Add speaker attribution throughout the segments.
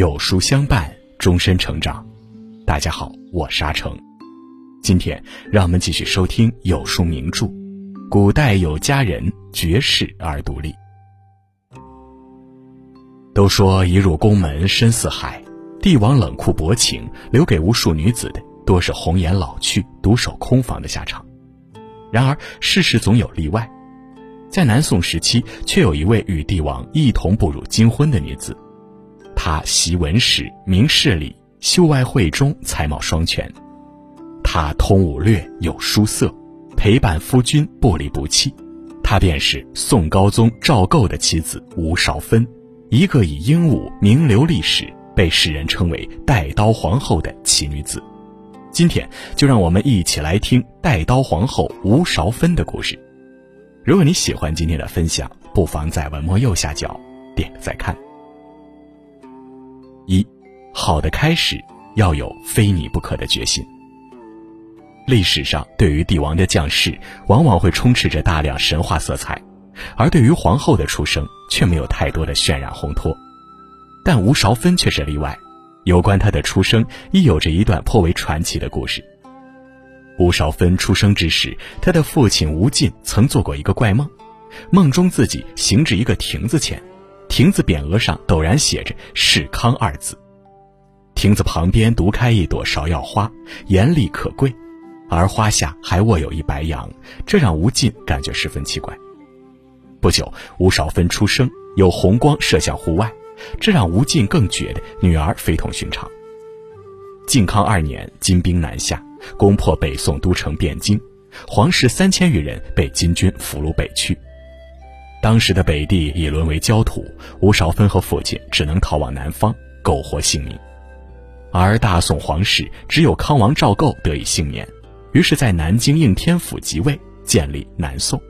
Speaker 1: 有书相伴，终身成长。大家好，我沙成。今天让我们继续收听有书名著《古代有佳人绝世而独立》。都说一入宫门深似海，帝王冷酷薄情，留给无数女子的多是红颜老去、独守空房的下场。然而世事总有例外。在南宋时期，却有一位与帝王一同步入金婚的女子。他习文史，明事理，秀外慧中，才貌双全。他通武略，有书色，陪伴夫君，不离不弃。她便是宋高宗赵构的妻子吴韶芬，一个以英武名留历史，被世人称为“带刀皇后”的奇女子。今天就让我们一起来听带刀皇后吴韶芬的故事。如果你喜欢今天的分享，不妨在文末右下角点个再看。一，好的开始要有非你不可的决心。历史上对于帝王的降世，往往会充斥着大量神话色彩，而对于皇后的出生，却没有太多的渲染烘托。但吴韶芬却是例外，有关她的出生，亦有着一段颇为传奇的故事。吴韶芬出生之时，她的父亲吴进曾做过一个怪梦，梦中自己行至一个亭子前，亭子匾额上陡然写着“世康”二字，亭子旁边独开一朵芍药花，艳丽可贵，而花下还卧有一白羊，这让吴进感觉十分奇怪。不久，吴少芬出生，有红光射向户外，这让吴进更觉得女儿非同寻常。靖康二年，金兵南下。攻破北宋都城汴京，皇室三千余人被金军俘虏北去。当时的北地已沦为焦土，吴韶芬和父亲只能逃往南方，苟活性命。而大宋皇室只有康王赵构得以幸免，于是，在南京应天府即位，建立南宋。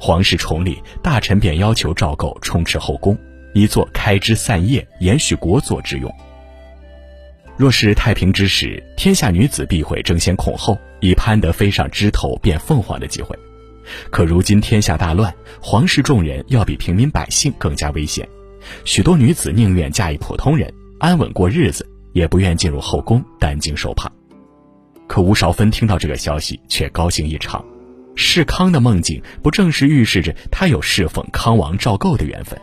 Speaker 1: 皇室崇礼，大臣便要求赵构充斥后宫，以作开枝散叶、延续国祚之用。若是太平之时，天下女子必会争先恐后，以攀得飞上枝头变凤凰的机会。可如今天下大乱，皇室众人要比平民百姓更加危险，许多女子宁愿嫁一普通人，安稳过日子，也不愿进入后宫担惊受怕。可吴韶芬听到这个消息，却高兴异常。世康的梦境，不正是预示着她有侍奉康王赵构的缘分？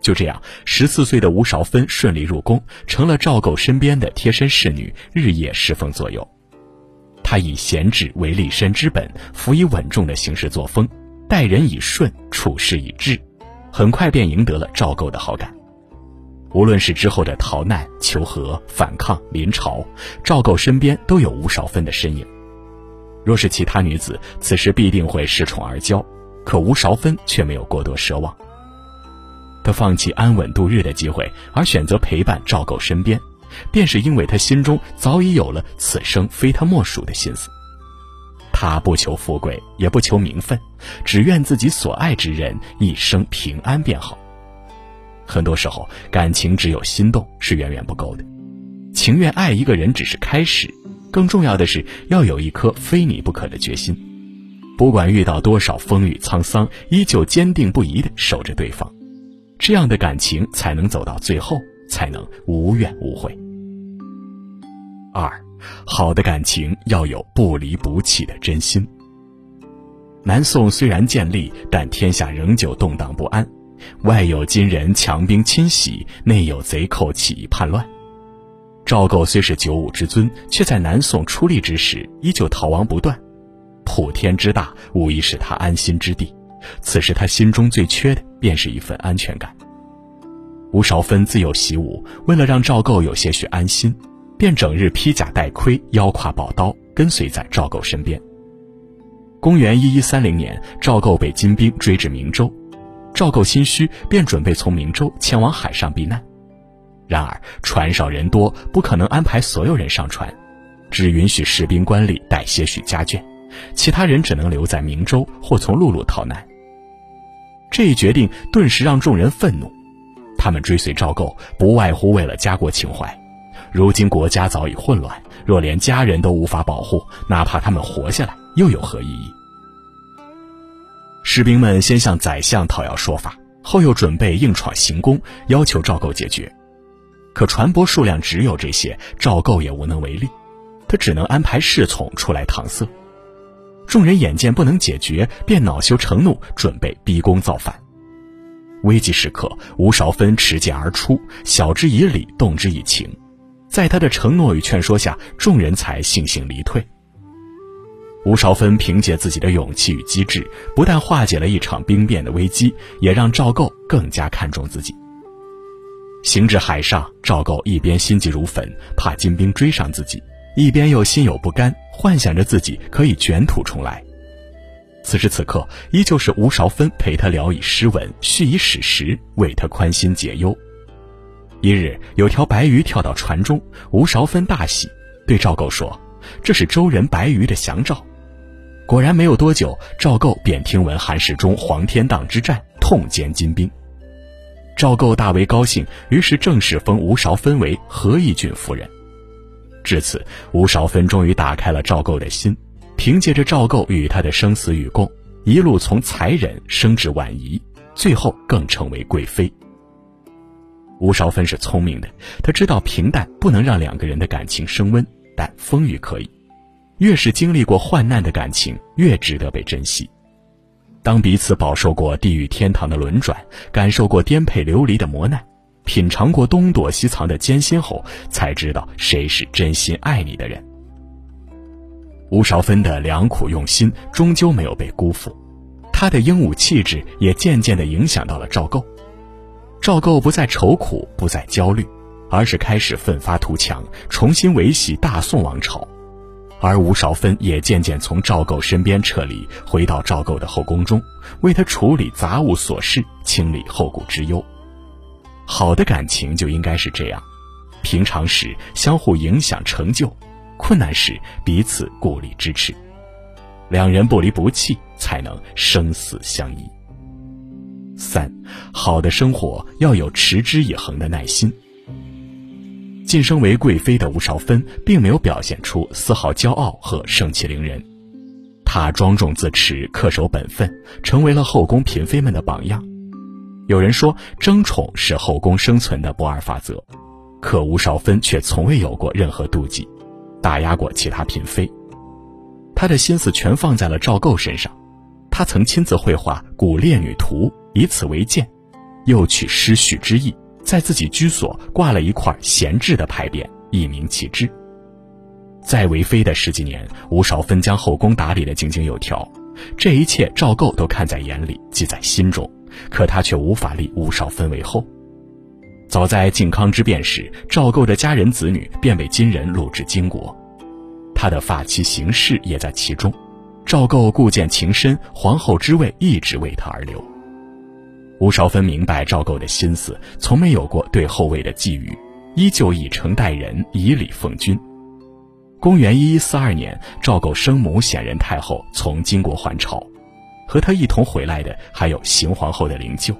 Speaker 1: 就这样，十四岁的吴韶芬顺利入宫，成了赵构身边的贴身侍女，日夜侍奉左右。他以贤智为立身之本，辅以稳重的行事作风，待人以顺，处事以智，很快便赢得了赵构的好感。无论是之后的逃难、求和、反抗、临朝，赵构身边都有吴韶芬的身影。若是其他女子，此时必定会恃宠而骄，可吴韶芬却没有过多奢望。他放弃安稳度日的机会，而选择陪伴赵构身边，便是因为他心中早已有了此生非他莫属的心思。他不求富贵，也不求名分，只愿自己所爱之人一生平安便好。很多时候，感情只有心动是远远不够的，情愿爱一个人只是开始，更重要的是要有一颗非你不可的决心，不管遇到多少风雨沧桑，依旧坚定不移地守着对方。这样的感情才能走到最后，才能无怨无悔。二，好的感情要有不离不弃的真心。南宋虽然建立，但天下仍旧动荡不安，外有金人强兵侵袭，内有贼寇起义叛乱。赵构虽是九五之尊，却在南宋初立之时依旧逃亡不断。普天之大，无疑是他安心之地。此时他心中最缺的便是一份安全感。吴韶芬自幼习武，为了让赵构有些许安心，便整日披甲戴盔，腰挎宝刀，跟随在赵构身边。公元一一三零年，赵构被金兵追至明州，赵构心虚，便准备从明州前往海上避难。然而船少人多，不可能安排所有人上船，只允许士兵官吏带些许家眷，其他人只能留在明州或从陆路逃难。这一决定顿时让众人愤怒。他们追随赵构，不外乎为了家国情怀。如今国家早已混乱，若连家人都无法保护，哪怕他们活下来，又有何意义？士兵们先向宰相讨要说法，后又准备硬闯行宫，要求赵构解决。可船舶数量只有这些，赵构也无能为力，他只能安排侍从出来搪塞。众人眼见不能解决，便恼羞成怒，准备逼宫造反。危急时刻，吴韶芬持剑而出，晓之以理，动之以情，在他的承诺与劝说下，众人才悻悻离退。吴韶芬凭借自己的勇气与机智，不但化解了一场兵变的危机，也让赵构更加看重自己。行至海上，赵构一边心急如焚，怕金兵追上自己，一边又心有不甘，幻想着自己可以卷土重来。此时此刻，依旧是吴韶芬陪他聊以诗文，叙以史实，为他宽心解忧。一日，有条白鱼跳到船中，吴韶芬大喜，对赵构说：“这是周人白鱼的祥兆。”果然没有多久，赵构便听闻韩世忠黄天荡之战，痛歼金兵。赵构大为高兴，于是正式封吴韶芬为和义郡夫人。至此，吴韶芬终于打开了赵构的心。凭借着赵构与他的生死与共，一路从才人升至婉仪，最后更成为贵妃。吴韶芬是聪明的，她知道平淡不能让两个人的感情升温，但风雨可以。越是经历过患难的感情，越值得被珍惜。当彼此饱受过地狱天堂的轮转，感受过颠沛流离的磨难，品尝过东躲西藏的艰辛后，才知道谁是真心爱你的人。吴韶芬的良苦用心终究没有被辜负，她的英武气质也渐渐地影响到了赵构。赵构不再愁苦，不再焦虑，而是开始奋发图强，重新维系大宋王朝。而吴韶芬也渐渐从赵构身边撤离，回到赵构的后宫中，为他处理杂物琐事，清理后顾之忧。好的感情就应该是这样，平常时相互影响成就，困难时彼此鼓励支持，两人不离不弃，才能生死相依。三，好的生活要有持之以恒的耐心。晋升为贵妃的吴少芬，并没有表现出丝毫骄傲和盛气凌人，她庄重自持，恪守本分，成为了后宫嫔妃们的榜样。有人说，争宠是后宫生存的不二法则，可吴少芬却从未有过任何妒忌，打压过其他嫔妃。他的心思全放在了赵构身上，他曾亲自绘画《古烈女图》，以此为鉴，又取诗序之意。在自己居所挂了一块闲置的牌匾，以明其志。在为妃的十几年，吴少芬将后宫打理得井井有条，这一切赵构都看在眼里，记在心中。可他却无法立吴少芬为后。早在靖康之变时，赵构的家人子女便被金人掳至金国，他的发妻邢氏也在其中。赵构故见情深，皇后之位一直为他而留。吴韶芬明白赵构的心思，从没有过对后位的觊觎，依旧以诚待人，以礼奉君。公元一一四二年，赵构生母显仁太后从金国还朝，和他一同回来的还有邢皇后的灵柩。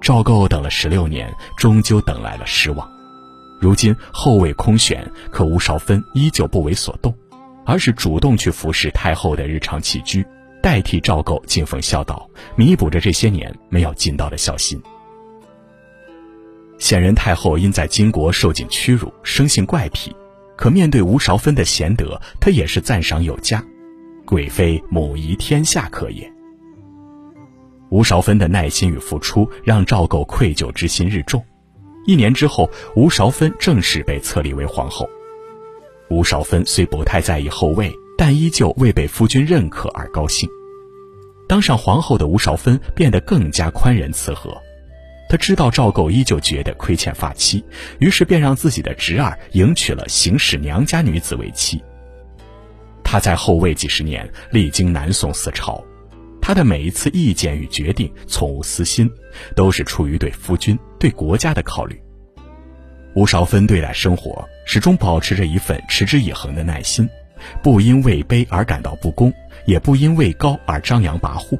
Speaker 1: 赵构等了十六年，终究等来了失望。如今后位空悬，可吴韶芬依旧不为所动，而是主动去服侍太后的日常起居。代替赵构敬奉孝道，弥补着这些年没有尽到的孝心。显然太后因在金国受尽屈辱，生性怪癖，可面对吴韶芬的贤德，她也是赞赏有加。贵妃母仪天下可也。吴韶芬的耐心与付出，让赵构愧疚之心日重。一年之后，吴韶芬正式被册立为皇后。吴韶芬虽不太在意后位。但依旧为被夫君认可而高兴。当上皇后的吴韶芬变得更加宽仁慈和，她知道赵构依旧觉得亏欠发妻，于是便让自己的侄儿迎娶了邢氏娘家女子为妻。她在后位几十年，历经南宋四朝，他的每一次意见与决定从无私心，都是出于对夫君、对国家的考虑。吴韶芬对待生活始终保持着一份持之以恒的耐心。不因位卑而感到不公，也不因位高而张扬跋扈。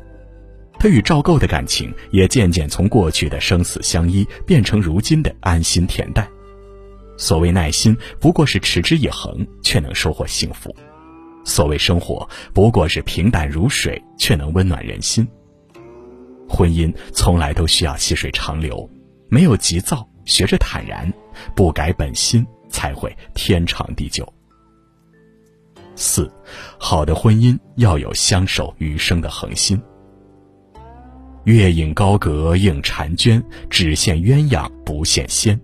Speaker 1: 他与赵构的感情也渐渐从过去的生死相依，变成如今的安心恬淡。所谓耐心，不过是持之以恒，却能收获幸福；所谓生活，不过是平淡如水，却能温暖人心。婚姻从来都需要细水长流，没有急躁，学着坦然，不改本心，才会天长地久。四，好的婚姻要有相守余生的恒心。月影高阁映婵娟，只羡鸳鸯不羡仙。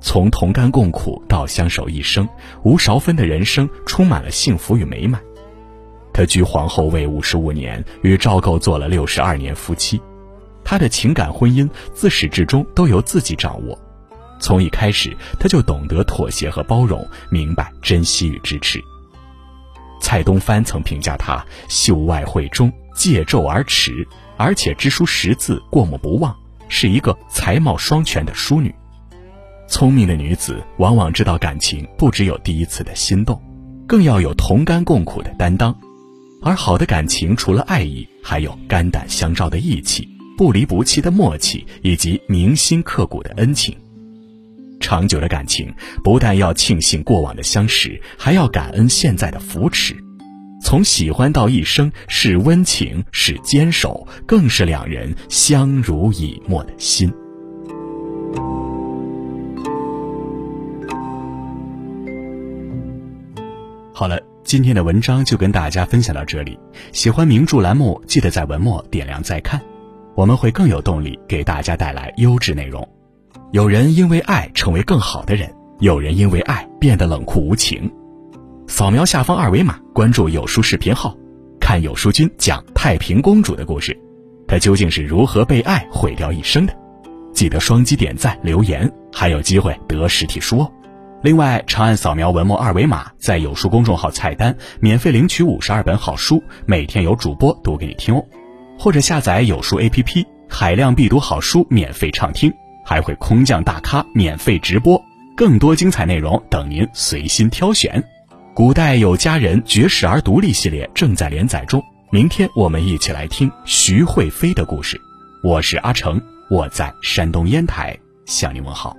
Speaker 1: 从同甘共苦到相守一生，吴韶芬的人生充满了幸福与美满。她居皇后位五十五年，与赵构做了六十二年夫妻。她的情感婚姻自始至终都由自己掌握，从一开始她就懂得妥协和包容，明白珍惜与支持。蔡东藩曾评价她秀外慧中，借纣而驰，而且知书识字，过目不忘，是一个才貌双全的淑女。聪明的女子往往知道感情不只有第一次的心动，更要有同甘共苦的担当。而好的感情除了爱意，还有肝胆相照的义气、不离不弃的默契，以及铭心刻骨的恩情。长久的感情不但要庆幸过往的相识，还要感恩现在的扶持。从喜欢到一生，是温情，是坚守，更是两人相濡以沫的心。好了，今天的文章就跟大家分享到这里。喜欢名著栏目，记得在文末点亮再看，我们会更有动力给大家带来优质内容。有人因为爱成为更好的人，有人因为爱变得冷酷无情。扫描下方二维码，关注有书视频号，看有书君讲太平公主的故事，她究竟是如何被爱毁掉一生的？记得双击点赞留言，还有机会得实体书哦。另外，长按扫描文末二维码，在有书公众号菜单免费领取五十二本好书，每天有主播读给你听哦。或者下载有书 APP，海量必读好书免费畅听，还会空降大咖免费直播，更多精彩内容等您随心挑选。古代有佳人绝世而独立系列正在连载中，明天我们一起来听徐惠妃的故事。我是阿成，我在山东烟台向您问好。